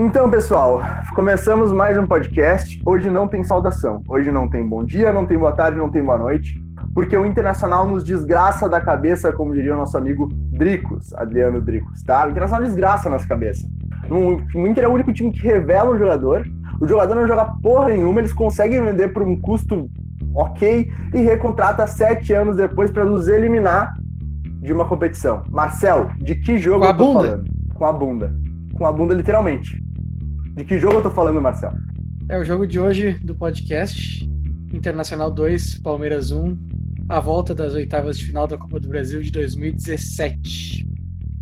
Então, pessoal, começamos mais um podcast. Hoje não tem saudação. Hoje não tem bom dia, não tem boa tarde, não tem boa noite, porque o Internacional nos desgraça da cabeça, como diria o nosso amigo Dricos, Adriano Dricos, tá? O Internacional desgraça a nossa cabeça. O Inter é o único time que revela um jogador, o jogador não joga porra nenhuma, eles conseguem vender por um custo ok e recontrata sete anos depois para nos eliminar de uma competição. Marcel, de que jogo Com a eu tô bunda? falando? Com a bunda. Com a bunda, literalmente. De que jogo eu tô falando, Marcel? É o jogo de hoje do podcast. Internacional 2, Palmeiras 1. A volta das oitavas de final da Copa do Brasil de 2017.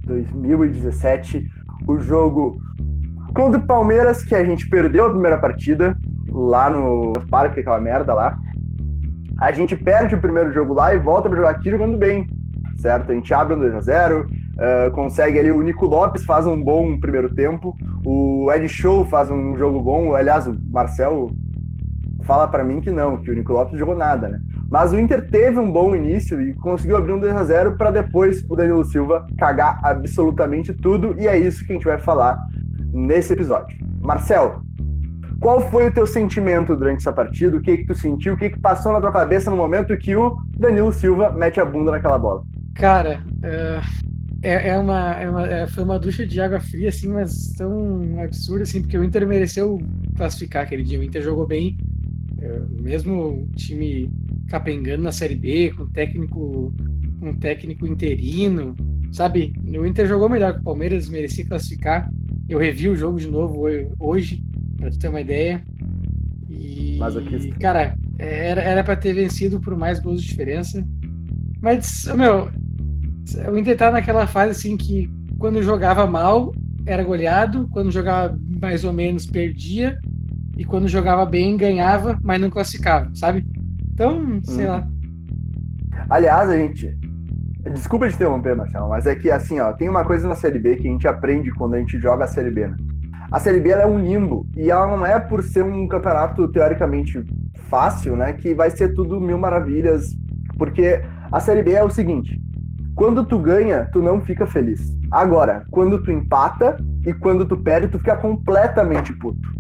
2017, o jogo contra o Palmeiras, que a gente perdeu a primeira partida lá no parque, aquela merda lá. A gente perde o primeiro jogo lá e volta para jogar aqui jogando bem, certo? A gente abre um 2x0, uh, consegue ali. O Nico Lopes faz um bom primeiro tempo, o Ed Show faz um jogo bom. Aliás, o Marcel fala para mim que não, que o Nico Lopes jogou nada, né? Mas o Inter teve um bom início e conseguiu abrir um 2 a 0 para depois o Danilo Silva cagar absolutamente tudo, e é isso que a gente vai falar nesse episódio. Marcel, qual foi o teu sentimento durante essa partida? O que que tu sentiu? O que que passou na tua cabeça no momento que o Danilo Silva mete a bunda naquela bola? Cara, é, é, é uma, é uma- é- foi uma ducha de água fria, assim, mas tão absurda, assim, porque o Inter mereceu classificar aquele dia. O Inter jogou bem, é, mesmo o time capengando na Série B, com técnico, um técnico interino, sabe? O Inter jogou melhor que o Palmeiras, merecia classificar. Eu revi o jogo de novo ho- hoje, pra tu ter uma ideia. E, Masoquista. cara, era, era pra ter vencido por mais gols de diferença. Mas, meu, o Inter tá naquela fase assim que quando jogava mal era goleado, quando jogava mais ou menos perdia, e quando jogava bem ganhava, mas não classificava, sabe? Então, sei Uhum. lá. Aliás, a gente. Desculpa te interromper, Marcelo, mas é que assim, ó, tem uma coisa na Série B que a gente aprende quando a gente joga a Série B, né? A Série B ela é um limbo e ela não é por ser um campeonato teoricamente fácil, né? Que vai ser tudo mil maravilhas, porque a Série B é o seguinte: quando tu ganha, tu não fica feliz. Agora, quando tu empata e quando tu perde, tu fica completamente puto,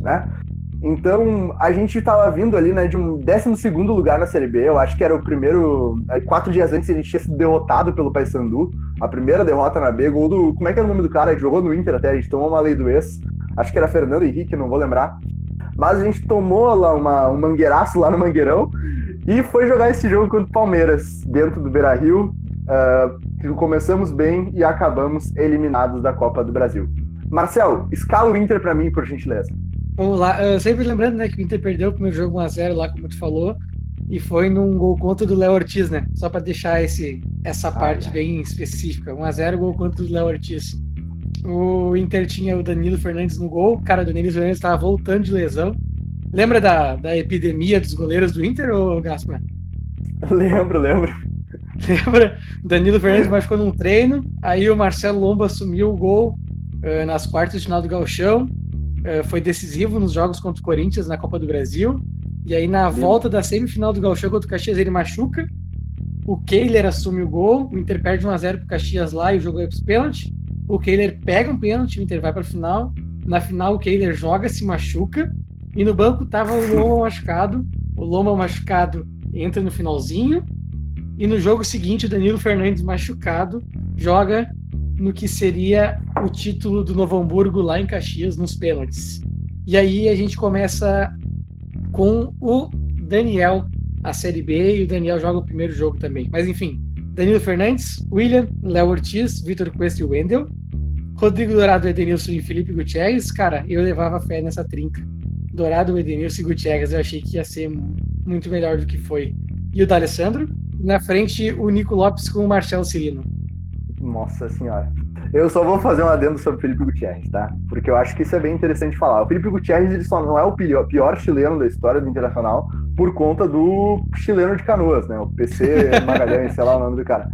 né? Então, a gente tava vindo ali, né, de um 12 lugar na Série B. Eu acho que era o primeiro. aí, Quatro dias antes a gente tinha sido derrotado pelo Paysandu. A primeira derrota na B, gol do. Como é que era o nome do cara? Ele jogou no Inter até, a gente tomou uma lei do ex. Acho que era Fernando Henrique, não vou lembrar. Mas a gente tomou lá uma, um mangueiraço lá no Mangueirão e foi jogar esse jogo contra o Palmeiras, dentro do Beira Rio. Ah, começamos bem e acabamos eliminados da Copa do Brasil. Marcel, escala o Inter pra mim, por gentileza. Vamos lá. Ah, sempre lembrando, né, que o Inter perdeu o primeiro jogo 1x0 lá, como tu falou, e foi num gol contra do Léo Ortiz, né? Só pra deixar esse, essa parte ai. bem específica. 1x0, gol contra do Léo Ortiz. O Inter tinha o Danilo Fernandes no gol, o cara do Danilo Fernandes estava voltando de lesão. Lembra da, da epidemia dos goleiros do Inter, ô Gaspar? Lembro, lembro. Lembra? Danilo Fernandes machucou num treino, aí o Marcelo Lomba assumiu o gol eh, nas quartas de final do Gauchão, eh, foi decisivo nos jogos contra o Corinthians na Copa do Brasil, e aí na Lembro. volta da semifinal do Gauchão contra o Caxias ele machuca, o Kehler assume o gol, o Inter perde 1x0 pro Caxias lá e o jogo é pros pênaltis, o Kehler pega um pênalti, o Inter vai pra final, na final o Kehler joga, se machuca, e no banco tava o Lomba machucado, o Lomba machucado entra no finalzinho, e no jogo seguinte, o Danilo Fernandes machucado joga no que seria o título do Novo Hamburgo lá em Caxias, nos pênaltis. E aí a gente começa com o Daniel, a Série B, e o Daniel joga o primeiro jogo também. Mas enfim, Danilo Fernandes, William, Léo Ortiz, Vitor Cuesta e Wendel, Rodrigo Dourado, Edenilson e Felipe Gutierrez. Cara, eu levava fé nessa trinca. Dourado, Edenilson e Gutierrez, eu achei que ia ser muito melhor do que foi. E o D'Alessandro, na frente, o Nico Lopes com o Marcelo Cirino. Nossa senhora. Eu só vou fazer um adendo sobre o Felipe Gutierrez, tá? Porque eu acho que isso é bem interessante falar. O Felipe Gutierrez ele só não é o pior, pior chileno da história do Internacional por conta do chileno de canoas, né? O PC Magalhães, sei lá o nome do cara.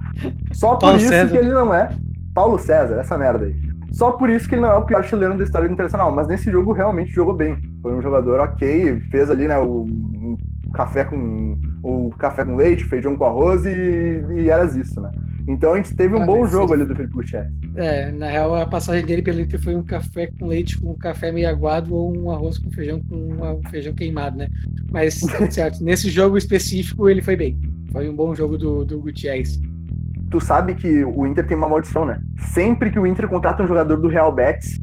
Só por Paulo isso César. que ele não é. Paulo César, essa merda aí. Só por isso que ele não é o pior chileno da história do Internacional. Mas nesse jogo realmente jogou bem. Foi um jogador ok, fez ali, né, o, um café com o café com leite, feijão com arroz e, e era isso, né? Então a gente teve um Ah, bom jogo ali do Felipe Gutierrez. É, na real, a passagem dele pelo Inter foi um café com leite com um café meio aguado ou um arroz com feijão com um feijão queimado, né? Mas, certo, nesse jogo específico ele foi bem. Foi um bom jogo do, do Gutierrez. Tu sabe que o Inter tem uma maldição, né? Sempre que o Inter contrata um jogador do Real Betis,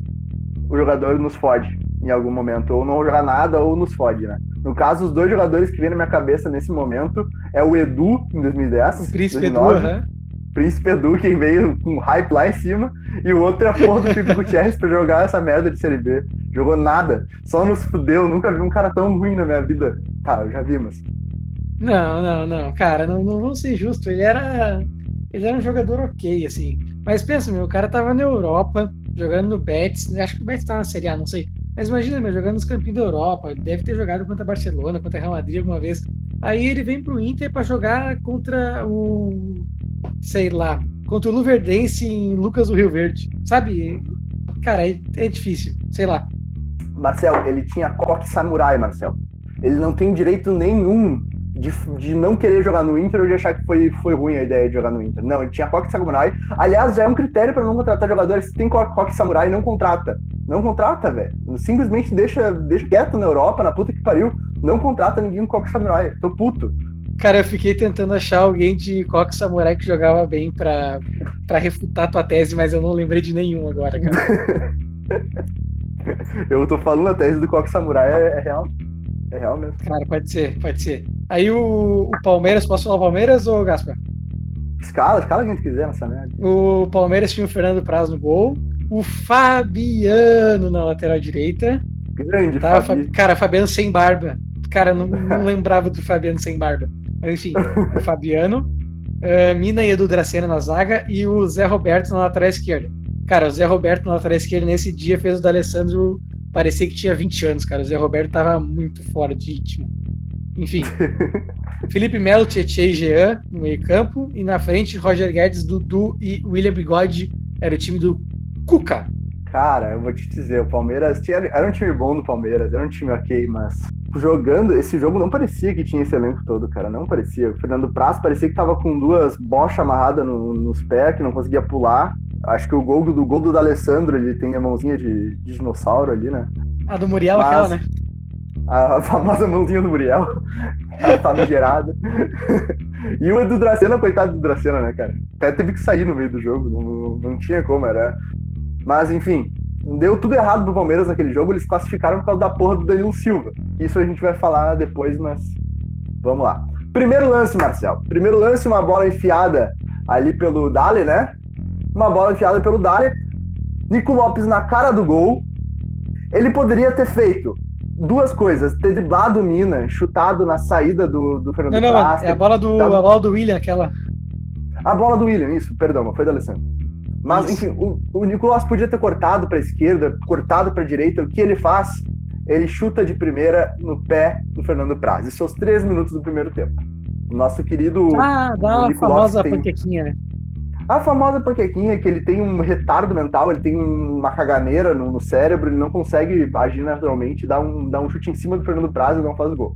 o jogador nos fode em algum momento. Ou não joga nada ou nos fode, né? No caso, os dois jogadores que vêm na minha cabeça nesse momento é o Edu, em 2010. O Príncipe 2009, Edu, né? Príncipe Edu, quem veio com hype lá em cima, e o outro é a porra do Felipe Gutierrez pra jogar essa merda de Série B. Jogou nada, só nos fudeu, nunca vi um cara tão ruim na minha vida. Tá, eu já vi, mas. Não, não, não, cara, não, não vamos ser justos. Ele era. Ele era um jogador ok, assim. Mas pensa, meu, o cara tava na Europa, jogando no Betis. Acho que o Betis tá na Série A, não sei. Mas imagina, meu, jogando nos campinhos da Europa. Deve ter jogado contra Barcelona, contra Real Madrid alguma vez. Aí ele vem pro Inter para jogar contra o sei lá, contra o Luverdense em Lucas do Rio Verde. Sabe? Cara, é, é difícil, sei lá. Marcel, ele tinha coque samurai, Marcel. Ele não tem direito nenhum de, de não querer jogar no Inter ou de achar que foi, foi ruim a ideia de jogar no Inter. Não, ele tinha coque samurai. Aliás, já é um critério para não contratar jogadores. Se tem coque samurai, não contrata. Não contrata, velho. Simplesmente deixa, deixa quieto na Europa, na puta que pariu. Não contrata ninguém com coque samurai. Tô puto. Cara, eu fiquei tentando achar alguém de Coque Samurai que jogava bem pra, pra refutar tua tese, mas eu não lembrei de nenhum agora, cara. eu tô falando a tese do Coque Samurai é, é, real. É real mesmo. Cara, pode ser, pode ser. Aí o, o Palmeiras, posso falar o Palmeiras ou Gaspar? Escala, escala quem quiser nessa merda. O Palmeiras tinha o Fernando Praz no gol, o Fabiano na lateral direita. Grande, tá, Fabi. Cara, Fabiano sem barba. Cara, não, não lembrava do Fabiano sem barba. Enfim, o Fabiano, uh, Mina e Edu Dracena na zaga e o Zé Roberto na lateral esquerda. Cara, o Zé Roberto na lateral esquerda nesse dia fez o D'Alessandro parecer que tinha 20 anos, cara. O Zé Roberto tava muito fora de ritmo. Enfim. Felipe Melo, Tietchan e Jean no meio-campo. E na frente, Roger Guedes, Dudu e William Bigode. Era o time do Cuca. Cara, eu vou te dizer, o Palmeiras tinha, era um time bom do Palmeiras, era um time ok, mas jogando, esse jogo não parecia que tinha esse elenco todo, cara, não parecia. O Fernando Praz parecia que tava com duas bochas amarradas no, nos pés, que não conseguia pular. Acho que o gol do, gol do D'Alessandro, ele tem a mãozinha de, de dinossauro ali, né? A do Muriel, mas, aquela, né? A, famosa mãozinha do Muriel, a famigerada. e o Edu Dracena, coitado do Dracena, né, cara? Até teve que sair no meio do jogo, não, não tinha como, era mas, enfim, deu tudo errado pro Palmeiras naquele jogo, eles classificaram por causa da porra do Danilo Silva. Isso a gente vai falar depois, mas vamos lá. Primeiro lance, Marcel. Primeiro lance, uma bola enfiada ali pelo Dali, né? Uma bola enfiada pelo Dali. Nico Lopes na cara do gol. Ele poderia ter feito duas coisas: ter driblado o Mina, chutado na saída do, do Fernando Não, não, é a bola do, a bola do William, aquela. A bola do William, isso, perdão, foi da Alessandro. Mas, Isso. enfim, o, o Nicolas podia ter cortado para a esquerda, cortado para a direita. O que ele faz? Ele chuta de primeira no pé do Fernando Praz. Isso aos três minutos do primeiro tempo. Nosso querido. Ah, dá a famosa tem... panquequinha, né? A famosa panquequinha, que ele tem um retardo mental, ele tem uma caganeira no, no cérebro, ele não consegue agir naturalmente, dá um, dá um chute em cima do Fernando Praz e não faz gol.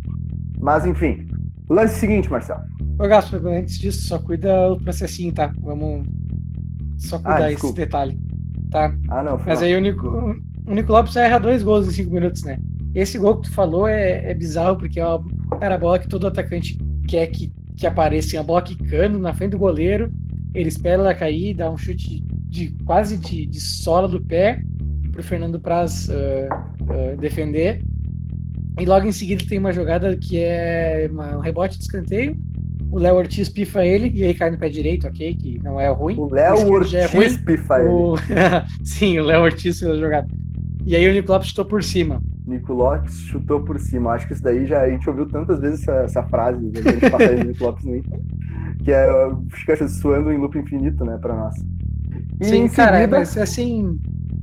Mas, enfim. Lance seguinte, Marcelo. Ô, Gaspar, antes disso, só cuida o processinho, tá? Vamos só cuidar ah, esse detalhe. Tá? Ah, não. Mas aí o Nico, o Nico Lopes erra dois gols em cinco minutos, né? Esse gol que tu falou é, é bizarro, porque é uma, cara, a bola que todo atacante quer que, que apareça, a bola quicando na frente do goleiro, ele espera ela cair, dá um chute de, de quase de, de sola do pé pro Fernando Praz uh, uh, defender. E logo em seguida tem uma jogada que é uma, um rebote de escanteio, o Léo Ortiz pifa ele e aí cai no pé direito, ok? Que não é ruim. O Léo Ortiz é ruim. pifa o... ele. Sim, o Léo Ortiz fez a jogada. E aí o Nico Lopes chutou por cima. Nico Lopes chutou por cima. Acho que isso daí já a gente ouviu tantas vezes essa, essa frase da gente passar do Nico Lopes no Inter. Que é, fica suando em loop infinito, né, pra nós. E Sim, cara, seguida... mas assim.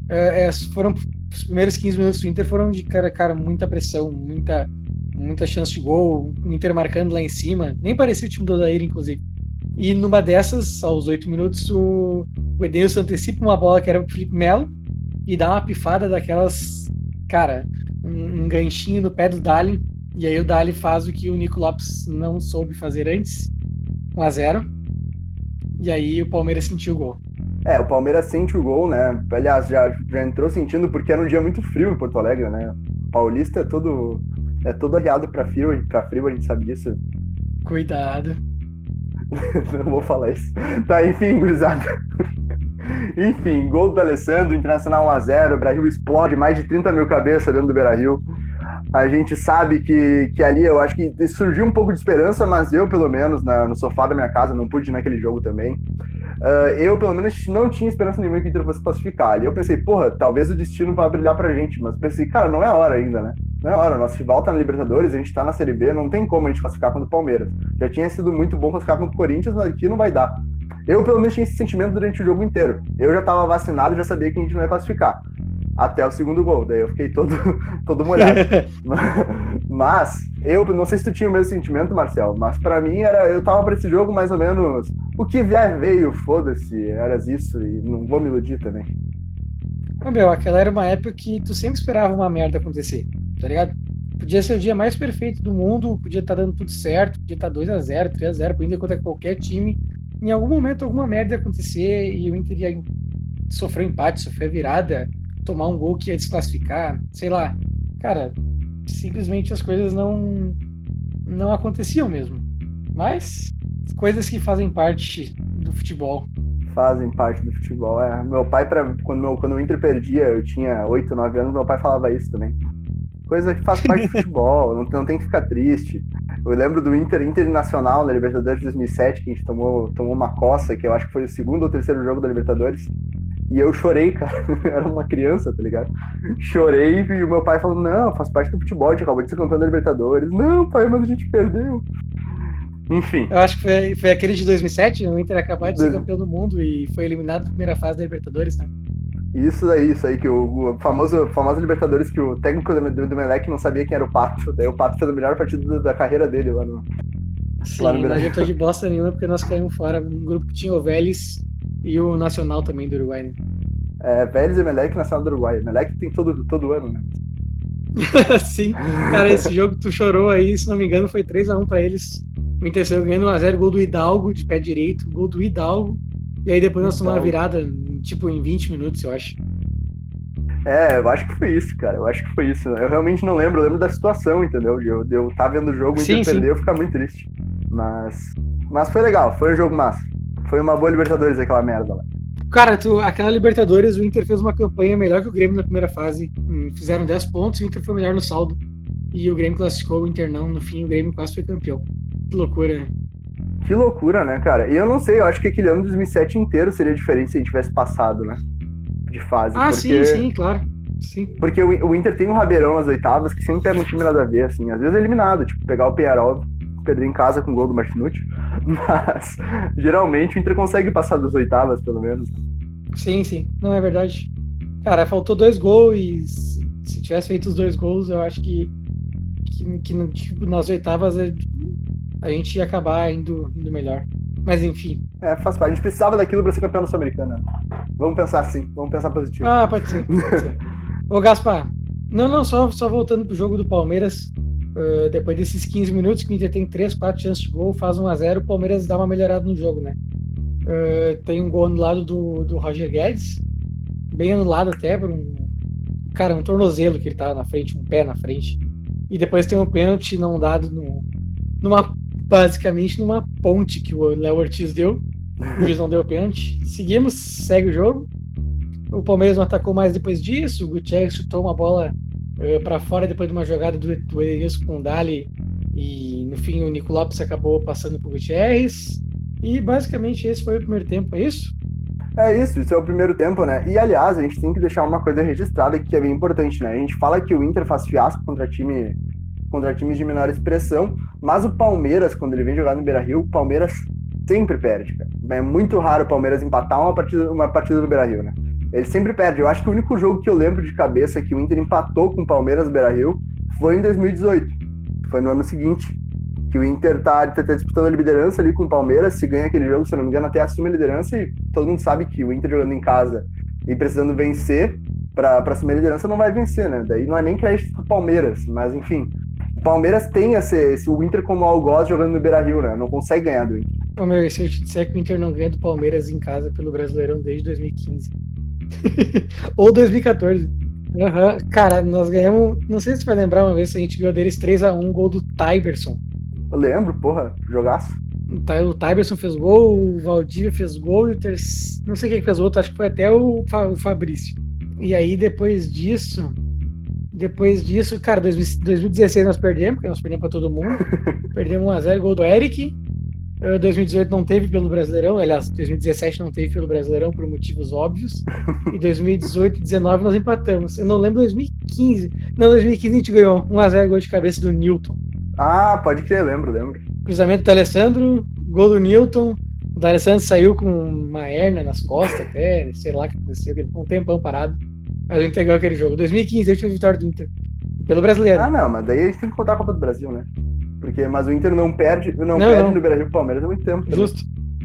É, é, foram os primeiros 15 minutos do Inter foram de cara, cara, muita pressão, muita muita chance de gol, o Inter marcando lá em cima. Nem parecia o time do Odair, inclusive. E numa dessas, aos oito minutos, o, o Edenilson antecipa uma bola que era o Felipe Melo e dá uma pifada daquelas, cara, um, um ganchinho no pé do Dali. E aí o Dali faz o que o Nico Lopes não soube fazer antes, 1 a 0 E aí o Palmeiras sentiu o gol. É, o Palmeiras sente o gol, né? Aliás, já, já entrou sentindo porque era um dia muito frio em Porto Alegre, né? O paulista é todo, é todo arriado pra frio, pra frio, a gente sabe disso. Cuidado. Não vou falar isso. Tá, enfim, gurizada. enfim, gol do Alessandro, Internacional 1x0, o Brasil explode mais de 30 mil cabeças dentro do Beira-Rio. A gente sabe que, que ali eu acho que surgiu um pouco de esperança, mas eu, pelo menos, na, no sofá da minha casa, não pude ir naquele jogo também. Uh, eu, pelo menos, não tinha esperança nenhuma que o Inter fosse classificar. Ali eu pensei, porra, talvez o destino vá brilhar pra gente, mas pensei, cara, não é hora ainda, né? Não é hora. Nosso rival tá na Libertadores, a gente tá na Série B, não tem como a gente classificar contra o Palmeiras. Já tinha sido muito bom classificar contra o Corinthians, mas aqui não vai dar. Eu, pelo menos, tinha esse sentimento durante o jogo inteiro. Eu já tava vacinado, já sabia que a gente não ia classificar até o segundo gol. Daí eu fiquei todo, todo molhado. mas, eu não sei se tu tinha o mesmo sentimento, Marcel, mas para mim era. Eu tava pra esse jogo mais ou menos. O que vier veio, foda-se, eras isso, e não vou me iludir também. Ô, meu, aquela era uma época que tu sempre esperava uma merda acontecer, tá ligado? Podia ser o dia mais perfeito do mundo, podia estar tá dando tudo certo, podia estar tá 2x0, 3x0, pro Inter contra qualquer time. Em algum momento, alguma merda ia acontecer e o Inter ia sofrer um empate, sofrer virada, tomar um gol que ia desclassificar, sei lá. Cara, simplesmente as coisas não não aconteciam mesmo. Mas coisas que fazem parte do futebol. Fazem parte do futebol, é. Meu pai, pra, quando, meu, quando o Inter perdia, eu tinha 8, 9 anos, meu pai falava isso também. Coisa que faz parte do futebol, não, não tem que ficar triste. Eu lembro do Inter Internacional na Libertadores de 2007, que a gente tomou, tomou uma coça, que eu acho que foi o segundo ou terceiro jogo da Libertadores. E eu chorei, cara. Eu era uma criança, tá ligado? Chorei e o meu pai falou: Não, faz parte do futebol, a gente acabou de ser campeão da Libertadores. Não, pai, mas a gente perdeu. Enfim. Eu acho que foi, foi aquele de 2007, o Inter acabou de ser campeão do mundo e foi eliminado na primeira fase da Libertadores, né? Isso aí, isso aí, que o, o famoso, famoso Libertadores que o técnico do, do, do Melec não sabia quem era o Pato. Daí o Pato fez a melhor partida da, da carreira dele lá no. Sim, lá no não adiantou de bosta nenhuma porque nós caímos fora. Um grupo que tinha o Vélez e o Nacional também do Uruguai, né? É, Vélez e Melec Nacional do Uruguai. Melec tem todo, todo ano, né? Sim, cara, esse jogo tu chorou aí, se não me engano, foi 3x1 pra eles. O Inter saiu ganhando 1x0, gol do Hidalgo, de pé direito, gol do Hidalgo. E aí depois nós tomamos uma virada, tipo, em 20 minutos, eu acho. É, eu acho que foi isso, cara. Eu acho que foi isso. Eu realmente não lembro, eu lembro da situação, entendeu? Eu, eu tava vendo o jogo, o Inter perdeu, eu ficar muito triste. Mas, mas foi legal, foi um jogo massa. Foi uma boa Libertadores aquela merda lá. Cara, tu, aquela Libertadores, o Inter fez uma campanha melhor que o Grêmio na primeira fase. Hum, fizeram 10 pontos, o Inter foi melhor no saldo. E o Grêmio classificou, o Inter não. No fim, o Grêmio quase foi campeão. Que loucura, né? Que loucura, né, cara? E eu não sei, eu acho que aquele ano de 2007 inteiro seria diferente se a gente tivesse passado, né? De fase. Ah, porque... sim, sim, claro. Sim. Porque o, o Inter tem um Rabeirão nas oitavas que sempre pega um time nada a ver, assim. Às vezes é eliminado, tipo, pegar o Penharol perder em casa com o gol do Martinucci, mas geralmente o Inter consegue passar das oitavas, pelo menos. Sim, sim, não é verdade. Cara, faltou dois gols e se tivesse feito os dois gols, eu acho que, que, que tipo, nas oitavas a gente ia acabar indo, indo melhor. Mas enfim. É, faz parte. A gente precisava daquilo para ser campeão da Sul-Americana. Vamos pensar assim, vamos pensar positivo. Ah, pode ser. Pode ser. Ô, Gaspar, não, não, só, só voltando pro jogo do Palmeiras. Uh, depois desses 15 minutos que o Inter tem 3, 4 chances de gol, faz 1 a 0 o Palmeiras dá uma melhorada no jogo, né? Uh, tem um gol anulado do, do Roger Guedes, bem anulado até por um. Cara, um tornozelo que ele tava na frente, um pé na frente. E depois tem um pênalti não dado no, numa. Basicamente numa ponte que o Léo Ortiz deu. O juiz não deu pênalti. Seguimos, segue o jogo. O Palmeiras não atacou mais depois disso. O Gutierrez chutou uma bola para fora depois de uma jogada do, do com o Dali e no fim o Nico Lopes acabou passando por Gutierrez. E basicamente esse foi o primeiro tempo, é isso? É isso, isso é o primeiro tempo, né? E aliás, a gente tem que deixar uma coisa registrada que é bem importante, né? A gente fala que o Inter faz fiasco contra time contra times de menor expressão, mas o Palmeiras, quando ele vem jogar no Beira-Rio, o Palmeiras sempre perde, cara. É muito raro o Palmeiras empatar uma partida, uma partida no Beira-Rio, né? Ele sempre perde. Eu acho que o único jogo que eu lembro de cabeça que o Inter empatou com o Palmeiras Beira Rio foi em 2018. Foi no ano seguinte. Que o Inter tá, tá, tá, disputando a liderança ali com o Palmeiras. Se ganha aquele jogo, se não me engano, até assume a liderança. E todo mundo sabe que o Inter jogando em casa e precisando vencer para assumir a liderança não vai vencer, né? Daí não é nem crédito pro Palmeiras, mas enfim. O Palmeiras tem esse, esse o Inter como algoz jogando no Beira Rio, né? Não consegue ganhar do Inter. Ô, se eu te disser que o Inter não ganha do Palmeiras em casa pelo Brasileirão desde 2015. Ou 2014. Uhum. Cara, nós ganhamos. Não sei se você vai lembrar uma vez se a gente ganhou deles 3x1, gol do Tyberson. Eu lembro, porra, jogaço. O Tyberson fez gol, o Valdívia fez gol e o terceiro. Não sei quem fez outro, acho que foi até o, o Fabrício. E aí, depois disso. Depois disso, cara, 2016 nós perdemos, porque nós perdemos pra todo mundo. perdemos 1x0, gol do Eric. 2018 não teve pelo Brasileirão, aliás, 2017 não teve pelo Brasileirão por motivos óbvios. E 2018 e 2019 nós empatamos. Eu não lembro 2015. Não, 2015 a gente ganhou 1x0 gol de cabeça do Newton. Ah, pode crer, lembro, lembro. Cruzamento do Alessandro, gol do Newton. O D'Alessandro saiu com uma hernia nas costas até, sei lá o que aconteceu, ele ficou um tempão parado. Mas a gente pegou aquele jogo. 2015, a última vitória do Inter. Pelo brasileiro. Ah, não, mas daí a gente tem que contar a Copa do Brasil, né? Porque, mas o Inter não perde, não, não perde não. no Brasil Palmeiras há muito tempo. Justo.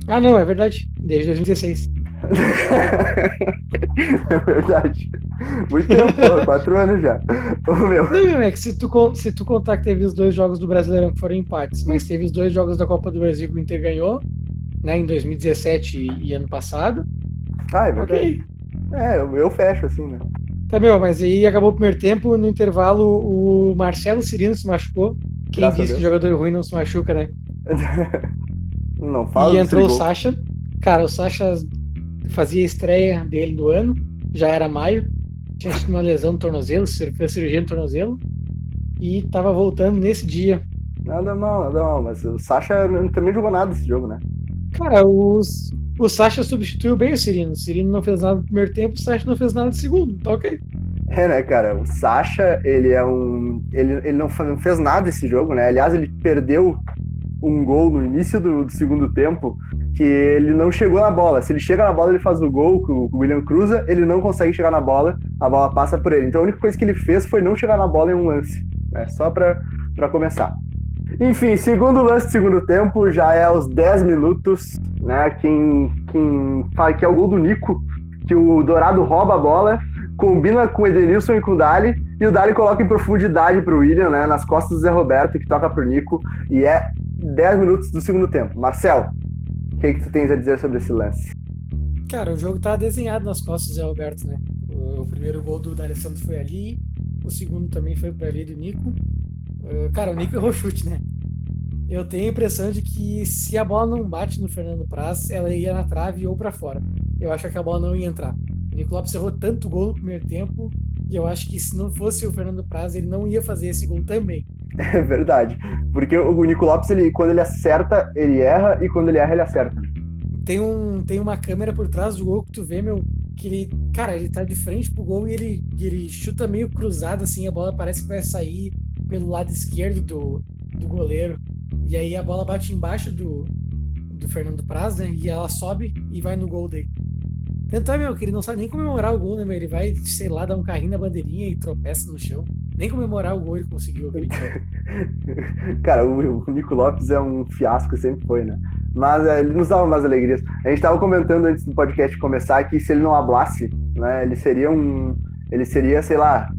Ah, não, é verdade. Desde 2016. é verdade. Muito tempo, quatro anos já. Ô, meu. Não, é que se tu, se tu contar que teve os dois jogos do Brasileirão que foram empates, mas teve os dois jogos da Copa do Brasil que o Inter ganhou, né, em 2017 e, e ano passado. Ah, é verdade. Okay. É, eu, eu fecho assim, né? Tá, meu, mas aí acabou o primeiro tempo, no intervalo o Marcelo Cirino se machucou. Quem Graças disse que jogador ruim não se machuca, né? não fala. E entrou o Sacha. Cara, o Sacha fazia a estreia dele do ano, já era maio, tinha tido uma lesão no tornozelo, fez cirurgia no tornozelo, e tava voltando nesse dia. Nada mal, nada mal, mas o Sacha também jogou nada nesse jogo, né? Cara, os, o Sacha substituiu bem o Cirino. O Cirino não fez nada no primeiro tempo, o Sacha não fez nada no segundo, tá ok. É, né, cara? O Sacha, ele é um. Ele, ele não fez nada esse jogo, né? Aliás, ele perdeu um gol no início do, do, segundo tempo que ele não chegou na bola. Se ele chega na bola, ele faz o gol com o William cruza, ele não consegue chegar na bola, a bola passa por ele. Então a única coisa que ele fez foi não chegar na bola em um lance, né? Só para começar. Enfim, segundo lance do segundo tempo, já é aos 10 minutos, né? Quem, quem fala que é o gol do Nico, que o Dourado rouba a bola combina com o Edenilson e com o Dali, e o Dali coloca em profundidade para o William, né, nas costas do Zé Roberto, que toca para o Nico, e é 10 minutos do segundo tempo. Marcel, o que, que tu tens a dizer sobre esse lance? Cara, o jogo tá desenhado nas costas do Zé Roberto, né? O, o primeiro gol do D'Alessandro foi ali, o segundo também foi para ali do Nico. Uh, cara, o Nico errou chute, né? Eu tenho a impressão de que se a bola não bate no Fernando Praz, ela ia na trave ou para fora. Eu acho que a bola não ia entrar. Nico Lopes errou tanto gol no primeiro tempo e eu acho que se não fosse o Fernando Praz, ele não ia fazer esse gol também. É verdade. Porque o Nico Lopes, ele, quando ele acerta, ele erra e quando ele erra, ele acerta. Tem, um, tem uma câmera por trás do gol que tu vê, meu, que ele, cara, ele tá de frente pro gol e ele, ele chuta meio cruzado, assim, a bola parece que vai sair pelo lado esquerdo do, do goleiro. E aí a bola bate embaixo do, do Fernando Praz, né? E ela sobe e vai no gol dele. Tanto é, meu, que ele não sabe nem comemorar o gol, né, meu? Ele vai, sei lá, dar um carrinho na bandeirinha e tropeça no chão. Nem comemorar o gol ele conseguiu. Cara, o, o Nico Lopes é um fiasco, sempre foi, né? Mas é, ele nos dava umas alegrias. A gente tava comentando antes do podcast começar que se ele não hablasse, né, ele seria um. Ele seria, sei lá.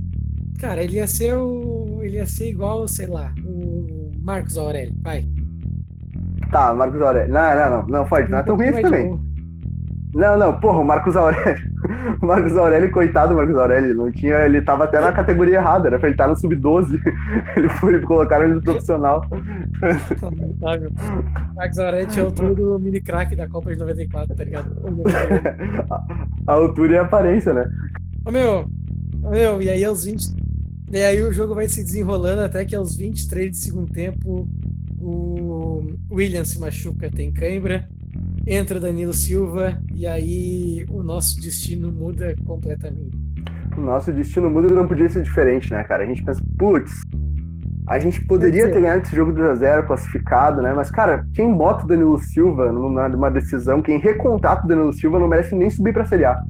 Cara, ele ia ser o. Ele ia ser igual, sei lá, o Marcos Aurélio, vai. Tá, Marcos Aurélio. Não, não, não, não, pode, não é tão ruim também. Não, não, porra, o Marcos Aurélio. O Marcos Aurélio, coitado do Marcos Aurélio, não tinha, ele tava até na categoria errada, era pra ele estar no sub-12. Ele foi, colocaram ele no profissional. Marcos Aurélio tinha a altura do mini crack da Copa de 94, tá ligado? a, altura e a aparência, né? Ô meu, meu, e aí aos 20. E aí o jogo vai se desenrolando até que aos 23 de segundo tempo o William se machuca, tem cãibra entra Danilo Silva e aí o nosso destino muda completamente. O nosso destino muda e não podia ser diferente, né, cara? A gente pensa, putz, a gente poderia ter ganhado esse jogo 2x0 classificado, né? Mas, cara, quem bota o Danilo Silva numa decisão, quem recontrata o Danilo Silva não merece nem subir pra Série A.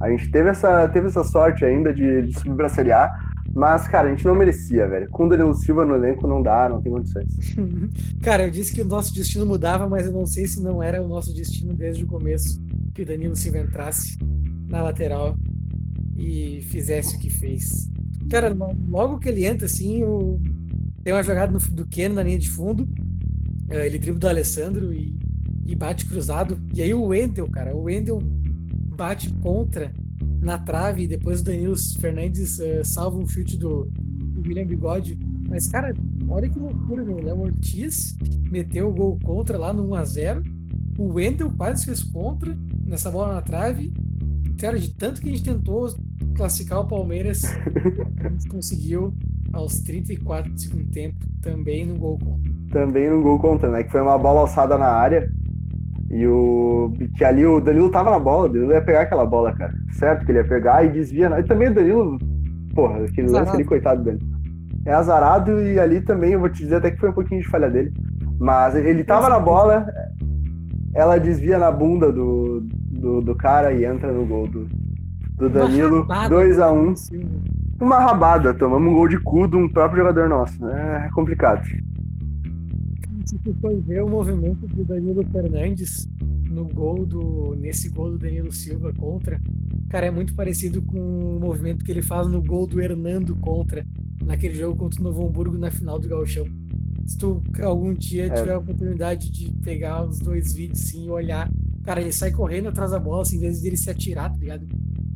A gente teve essa, teve essa sorte ainda de, de subir pra Série A, mas, cara, a gente não merecia, velho. Com o Danilo Silva no elenco não dá, não tem condições. cara, eu disse que o nosso destino mudava, mas eu não sei se não era o nosso destino desde o começo que o Danilo Silva entrasse na lateral e fizesse o que fez. Cara, logo que ele entra, assim, o... tem uma jogada no, do Keno na linha de fundo, eh, ele dribla do Alessandro e, e bate cruzado. E aí o Wendel, cara, o Wendel bate contra na trave e depois o Danilo Fernandes uh, salva um chute do, do William Bigode. Mas, cara, olha que loucura, meu. O Léo Ortiz meteu o gol contra lá no 1x0. O Wendel quase fez contra nessa bola na trave. Cara, de tanto que a gente tentou classificar o Palmeiras, a gente conseguiu aos 34 do segundo tempo também no gol contra. Também no gol contra, né? Que foi uma bola alçada na área. E o. Que ali o Danilo tava na bola, o Danilo ia pegar aquela bola, cara. Certo que ele ia pegar e desvia. E também o Danilo. Porra, aquele lance ali, coitado dele. É azarado e ali também eu vou te dizer até que foi um pouquinho de falha dele. Mas ele tava na bola, ela desvia na bunda do, do, do cara e entra no gol do, do Danilo. 2x1. Um. Uma rabada, tomamos um gol de cu de um próprio jogador nosso. É complicado se tu for ver o movimento do Danilo Fernandes no gol do nesse gol do Danilo Silva contra, cara, é muito parecido com o movimento que ele faz no gol do Hernando contra naquele jogo contra o Novo Hamburgo na final do Gauchão. Se tu algum dia é. tiver a oportunidade de pegar os dois vídeos assim, e olhar, cara, ele sai correndo atrás da bola, assim, em vez de ele se atirar, tá ligado?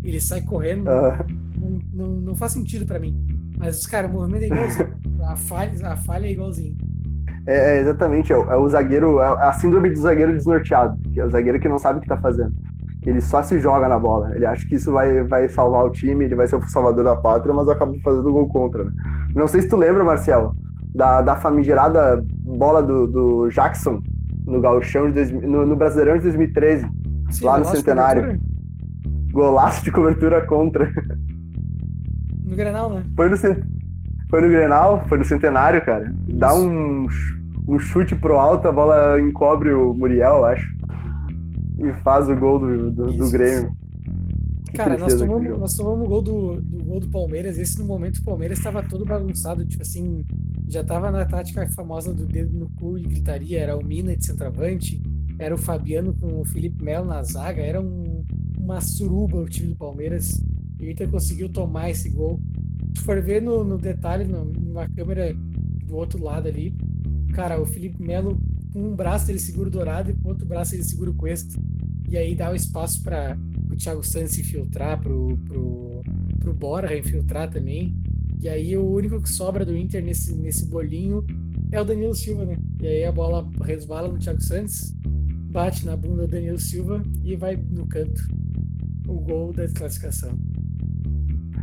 Ele sai correndo, não, não, não, faz sentido para mim. Mas, cara, o movimento é igualzinho. A falha, a falha é igualzinho. É, é, exatamente, é o, é o zagueiro, é a síndrome do zagueiro desnorteado, que é o zagueiro que não sabe o que tá fazendo. Ele só se joga na bola. Ele acha que isso vai, vai salvar o time, ele vai ser o salvador da pátria, mas acaba fazendo gol contra. Né? Não sei se tu lembra, Marcelo, da, da famigerada bola do, do Jackson no Gauchão de no, no Brasileirão de 2013, Sim, lá no Centenário. De golaço de cobertura contra. No Grenal, né? Foi no, foi no Grenal, foi no Centenário, cara. Dá um, um chute pro alto, a bola encobre o Muriel, acho. E faz o gol do, do, do Grêmio. Cara, nós tomamos, nós tomamos o gol do, do, gol do Palmeiras. Esse no momento o Palmeiras estava todo bagunçado. Tipo assim, já tava na tática famosa do dedo no cu e gritaria. Era o Mina de centroavante, era o Fabiano com o Felipe Melo na zaga. Era um, uma suruba o time do Palmeiras. E o Inter conseguiu tomar esse gol se for ver no, no detalhe, no, numa câmera do outro lado ali, cara, o Felipe Melo, com um braço ele segura o Dourado e com o outro braço ele segura o Cuesta. E aí dá o espaço para o Thiago Santos infiltrar, pro, pro, pro Borja infiltrar também. E aí o único que sobra do Inter nesse, nesse bolinho é o Danilo Silva, né? E aí a bola resbala no Thiago Santos, bate na bunda do Danilo Silva e vai no canto. O gol da desclassificação.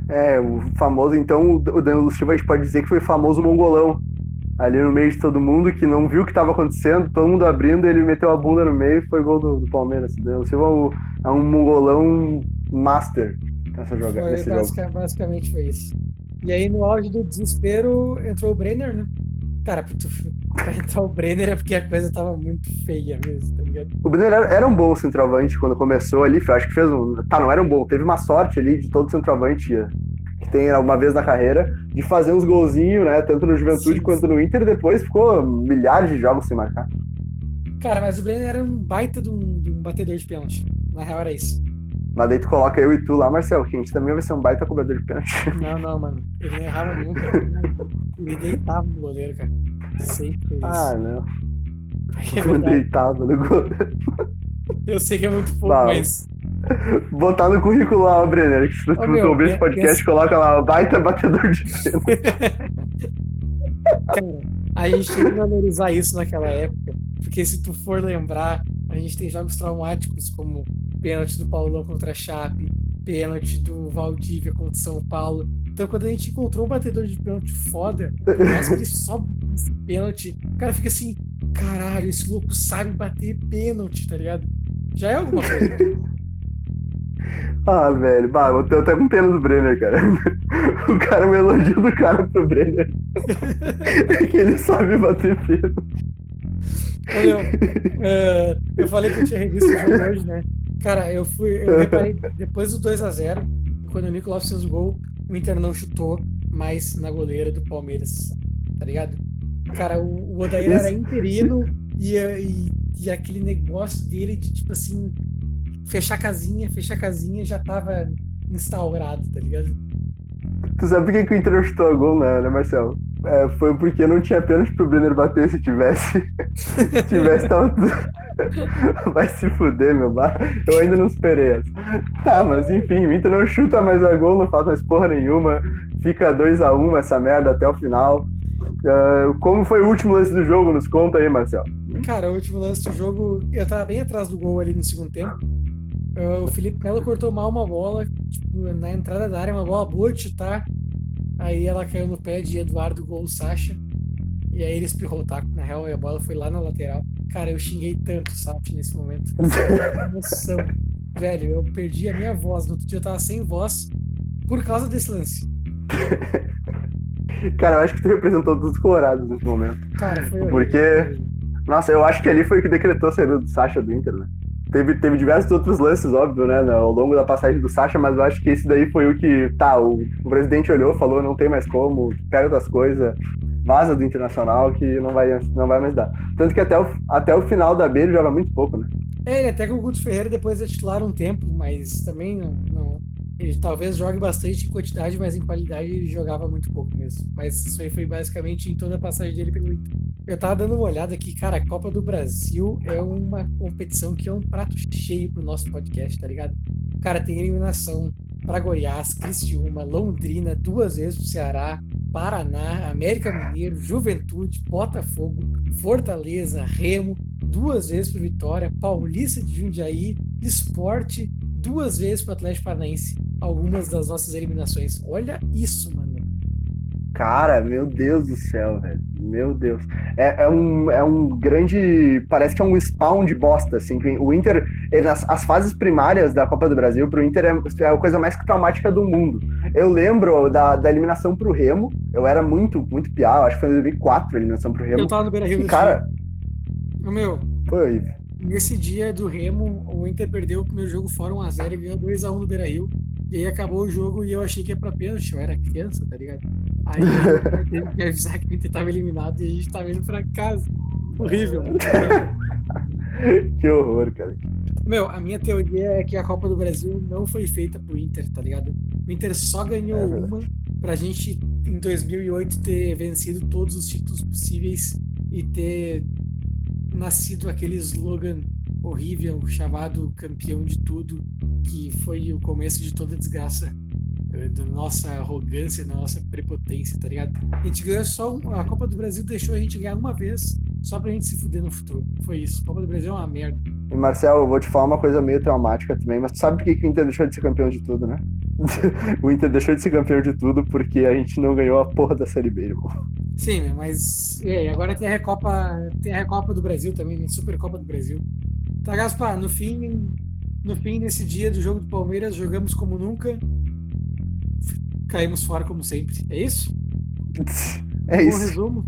É, o famoso, então, o Danilo Silva a gente pode dizer que foi famoso mongolão. Ali no meio de todo mundo, que não viu o que estava acontecendo, todo mundo abrindo, ele meteu a bunda no meio e foi gol do, do Palmeiras. O Silva é um, é um mongolão master nessa jogada. Foi, basic, basicamente foi isso. E aí, no auge do desespero, entrou o Brenner, né? Cara, pra entrar o Brenner é porque a coisa tava muito feia mesmo, tá ligado? O Brenner era, era um bom centroavante quando começou ali, acho que fez um. Tá, não era um bom, teve uma sorte ali de todo centroavante que tem uma vez na carreira de fazer uns golzinhos, né? Tanto no Juventude sim, quanto no Inter, depois ficou milhares de jogos sem marcar. Cara, mas o Brenner era um baita de um, de um batedor de pênalti. Na real era isso. Mas daí tu coloca eu e tu lá, Marcelo, que a gente também vai ser um baita cobrador de pênalti. Não, não, mano. Ele não errava nunca. Ele deitava no goleiro, cara. Sempre isso. Ah, não. É deitava no goleiro. Eu sei que é muito pouco, mas. Botar no currículo lá, Brenner, que se tu não ouvir esse podcast, coloca lá, baita batedor de pênalti. Cara, a gente tem que valorizar isso naquela época, porque se tu for lembrar, a gente tem jogos traumáticos como pênalti do Paulão contra a Chape, pênalti do Valdívia contra São Paulo. Então, quando a gente encontrou um batedor de pênalti foda, ele só esse pênalti, o cara fica assim: caralho, esse louco sabe bater pênalti, tá ligado? Já é alguma coisa. Ah, velho, bah, eu tenho até com pena do Brenner, cara. O cara, o elogio do cara pro Brenner é que ele sabe bater pênalti. Eu, uh, eu falei que eu tinha revisto o jogo hoje, né? Cara, eu fui. Eu reparei depois do 2x0, quando o Nicolau fez o gol, o Inter não chutou mais na goleira do Palmeiras. Tá ligado? Cara, o, o Odair era interino e, e, e, aquele negócio dele de tipo assim, fechar casinha, fechar casinha já tava instaurado, tá ligado? Tu sabe por que, que o Inter chutou a gol, né, né Marcelo? É, foi porque não tinha pênalti pro Brenner bater se tivesse. se tivesse, tava tudo, Vai se fuder, meu bar. Eu ainda não esperei essa. Tá, mas enfim, o Inter não chuta mais a gol, não falta mais porra nenhuma. Fica 2x1 um essa merda até o final. Uh, como foi o último lance do jogo? Nos conta aí, Marcel. Cara, o último lance do jogo, eu tava bem atrás do gol ali no segundo tempo. Uh, o Felipe Melo cortou mal uma bola, tipo, na entrada da área, uma bola boa de chutar. Aí ela caiu no pé de Eduardo Gol Sacha. E aí ele espirrou o taco, na real, e a bola foi lá na lateral. Cara, eu xinguei tanto o Sacha nesse momento. Emoção. Velho, eu perdi a minha voz. No outro dia eu tava sem voz por causa desse lance. Cara, eu acho que tu representou todos os colorados nesse momento. Cara, foi Porque, nossa, eu acho que ali foi o que decretou a saída do Sacha do Inter, né? Teve, teve diversos outros lances, óbvio, né, ao longo da passagem do Sacha, mas eu acho que esse daí foi o que, tá, o, o presidente olhou, falou, não tem mais como, pega outras coisas, vaza do Internacional que não vai, não vai mais dar. Tanto que até o, até o final da B ele joga muito pouco, né? É, ele até com o Guto Ferreira depois é titular um tempo, mas também não, não, ele talvez jogue bastante em quantidade, mas em qualidade ele jogava muito pouco mesmo. Mas isso aí foi basicamente em toda a passagem dele pelo Inter. Eu tava dando uma olhada aqui, cara, a Copa do Brasil é uma competição que é um prato cheio pro nosso podcast, tá ligado? Cara, tem eliminação para Goiás, Criciúma, Londrina, duas vezes pro Ceará, Paraná, América Mineiro, Juventude, Botafogo, Fortaleza, Remo, duas vezes pro Vitória, Paulista de Jundiaí, Esporte, duas vezes pro Atlético Paranaense algumas das nossas eliminações. Olha isso, mano. Cara, meu Deus do céu, velho. Meu Deus. É, é, um, é um grande. Parece que é um spawn de bosta, assim. O Inter, nas as fases primárias da Copa do Brasil, pro Inter é, é a coisa mais traumática do mundo. Eu lembro da, da eliminação pro Remo. Eu era muito, muito piar. Acho que foi em 2004 a eliminação pro Remo. Eu tava no Beira Rio. Cara. O meu. Foi. Nesse dia do Remo, o Inter perdeu o primeiro jogo fora 1x0 e ganhou 2x1 no Beira Rio. E aí acabou o jogo e eu achei que ia pra pênalti, eu era criança, tá ligado? Aí eu teve que avisar que o Inter tava eliminado e a gente tava indo pra casa. Horrível. que horror, cara. Meu, a minha teoria é que a Copa do Brasil não foi feita pro Inter, tá ligado? O Inter só ganhou é uma pra gente, em 2008, ter vencido todos os títulos possíveis e ter nascido aquele slogan horrível chamado campeão de tudo, que foi o começo de toda a desgraça da nossa arrogância, da nossa prepotência, tá ligado? A gente ganhou só um, a Copa do Brasil deixou a gente ganhar uma vez, só pra gente se fuder no futuro. Foi isso. A Copa do Brasil é uma merda. E Marcel, eu vou te falar uma coisa meio traumática também, mas tu sabe por que, que o Inter deixou de ser campeão de tudo, né? o Inter deixou de ser campeão de tudo porque a gente não ganhou a porra da Série B, irmão. Sim, mas e aí, agora tem a Recopa, tem a Recopa do Brasil também, né? Supercopa do Brasil. Tá, Gaspar, no fim, no fim desse dia do jogo do Palmeiras, jogamos como nunca, caímos fora como sempre. É isso? É um isso. Bom resumo.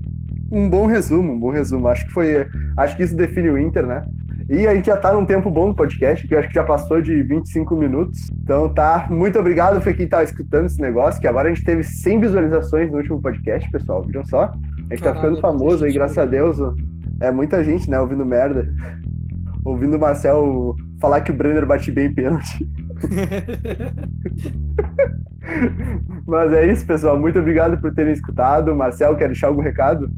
Um bom resumo, um bom resumo. Acho que foi, acho que isso define o Inter, né? E a gente já tá num tempo bom no podcast, que eu acho que já passou de 25 minutos. Então tá, muito obrigado pra quem tá escutando esse negócio, que agora a gente teve 100 visualizações no último podcast, pessoal. Viram só? A gente Caralho, tá ficando famoso aí, graças a Deus. É muita gente, né, ouvindo merda. Ouvindo o Marcel falar que o Brenner bate bem pênalti. Mas é isso, pessoal. Muito obrigado por terem escutado. Marcel, quer deixar algum recado?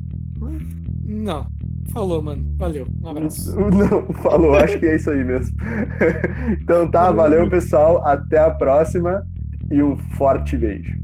Não. Falou, mano. Valeu. Um abraço. Não, falou. Acho que é isso aí mesmo. Então tá, valeu, pessoal. Até a próxima e um forte beijo.